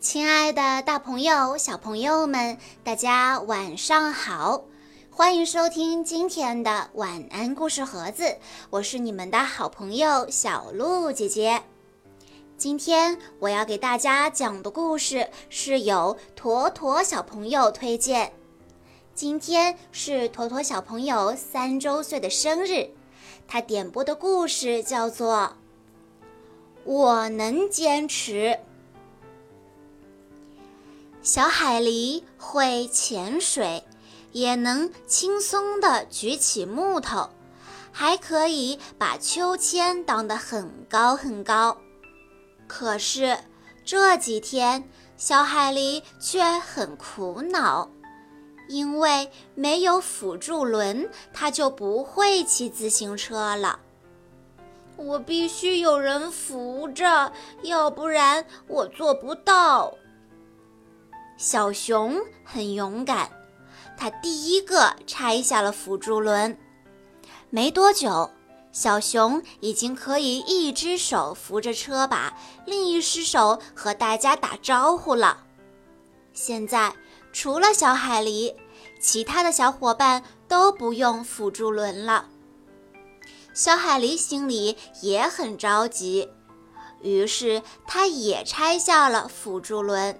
亲爱的，大朋友、小朋友们，大家晚上好！欢迎收听今天的晚安故事盒子，我是你们的好朋友小鹿姐姐。今天我要给大家讲的故事是由坨坨小朋友推荐。今天是坨坨小朋友三周岁的生日，他点播的故事叫做《我能坚持》。小海狸会潜水，也能轻松地举起木头，还可以把秋千荡得很高很高。可是这几天，小海狸却很苦恼，因为没有辅助轮，它就不会骑自行车了。我必须有人扶着，要不然我做不到。小熊很勇敢，它第一个拆下了辅助轮。没多久，小熊已经可以一只手扶着车把，另一只手和大家打招呼了。现在，除了小海狸，其他的小伙伴都不用辅助轮了。小海狸心里也很着急，于是他也拆下了辅助轮。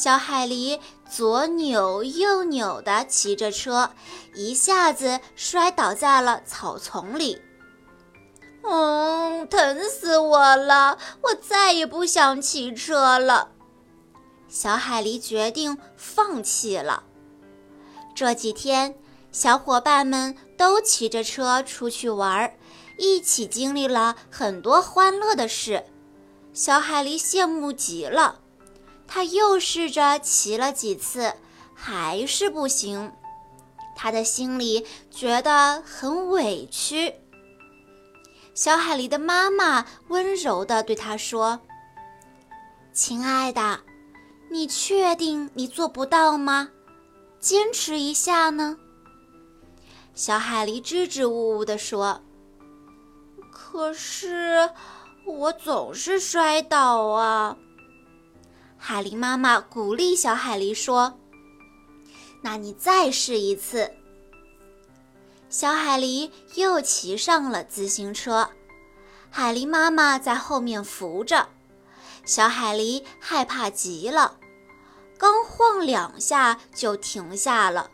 小海狸左扭右扭地骑着车，一下子摔倒在了草丛里。嗯，疼死我了！我再也不想骑车了。小海狸决定放弃了。这几天，小伙伴们都骑着车出去玩，一起经历了很多欢乐的事。小海狸羡慕极了。他又试着骑了几次，还是不行。他的心里觉得很委屈。小海狸的妈妈温柔地对他说：“亲爱的，你确定你做不到吗？坚持一下呢。”小海狸支支吾吾地说：“可是我总是摔倒啊。”海狸妈妈鼓励小海狸说：“那你再试一次。”小海狸又骑上了自行车，海狸妈妈在后面扶着。小海狸害怕极了，刚晃两下就停下了。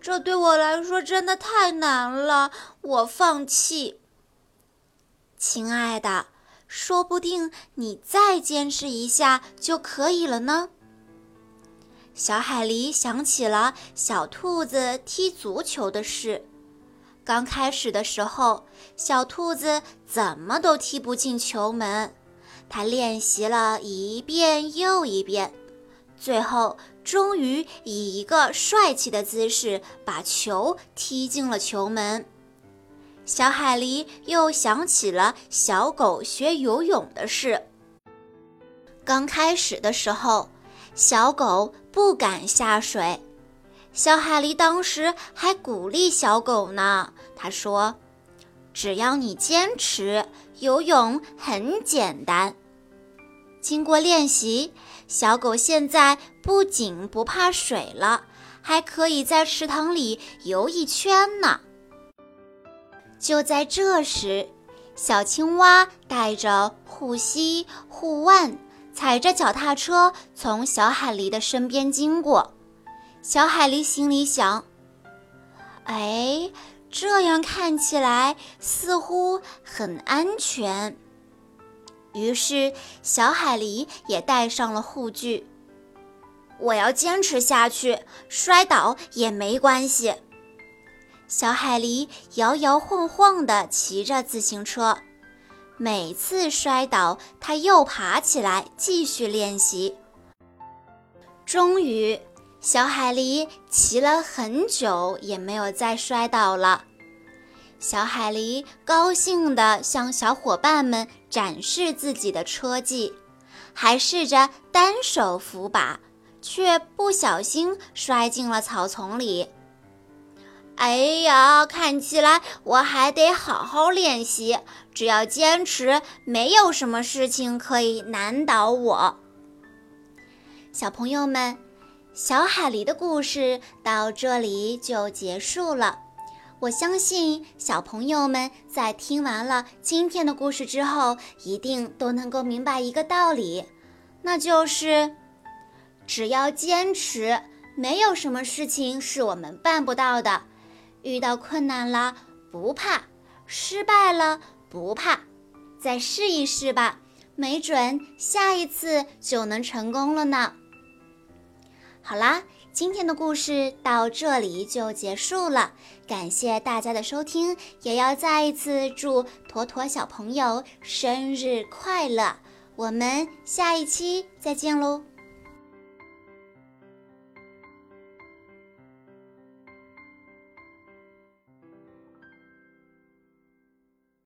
这对我来说真的太难了，我放弃。亲爱的。说不定你再坚持一下就可以了呢。小海狸想起了小兔子踢足球的事。刚开始的时候，小兔子怎么都踢不进球门。它练习了一遍又一遍，最后终于以一个帅气的姿势把球踢进了球门。小海狸又想起了小狗学游泳的事。刚开始的时候，小狗不敢下水，小海狸当时还鼓励小狗呢。他说：“只要你坚持，游泳很简单。”经过练习，小狗现在不仅不怕水了，还可以在池塘里游一圈呢。就在这时，小青蛙带着护膝、护腕，踩着脚踏车从小海狸的身边经过。小海狸心里想：“哎，这样看起来似乎很安全。”于是，小海狸也带上了护具。我要坚持下去，摔倒也没关系。小海狸摇摇晃晃地骑着自行车，每次摔倒，它又爬起来继续练习。终于，小海狸骑了很久也没有再摔倒了。小海狸高兴地向小伙伴们展示自己的车技，还试着单手扶把，却不小心摔进了草丛里。哎呀，看起来我还得好好练习。只要坚持，没有什么事情可以难倒我。小朋友们，小海狸的故事到这里就结束了。我相信小朋友们在听完了今天的故事之后，一定都能够明白一个道理，那就是只要坚持，没有什么事情是我们办不到的。遇到困难了不怕，失败了不怕，再试一试吧，没准下一次就能成功了呢。好啦，今天的故事到这里就结束了，感谢大家的收听，也要再一次祝坨坨小朋友生日快乐！我们下一期再见喽。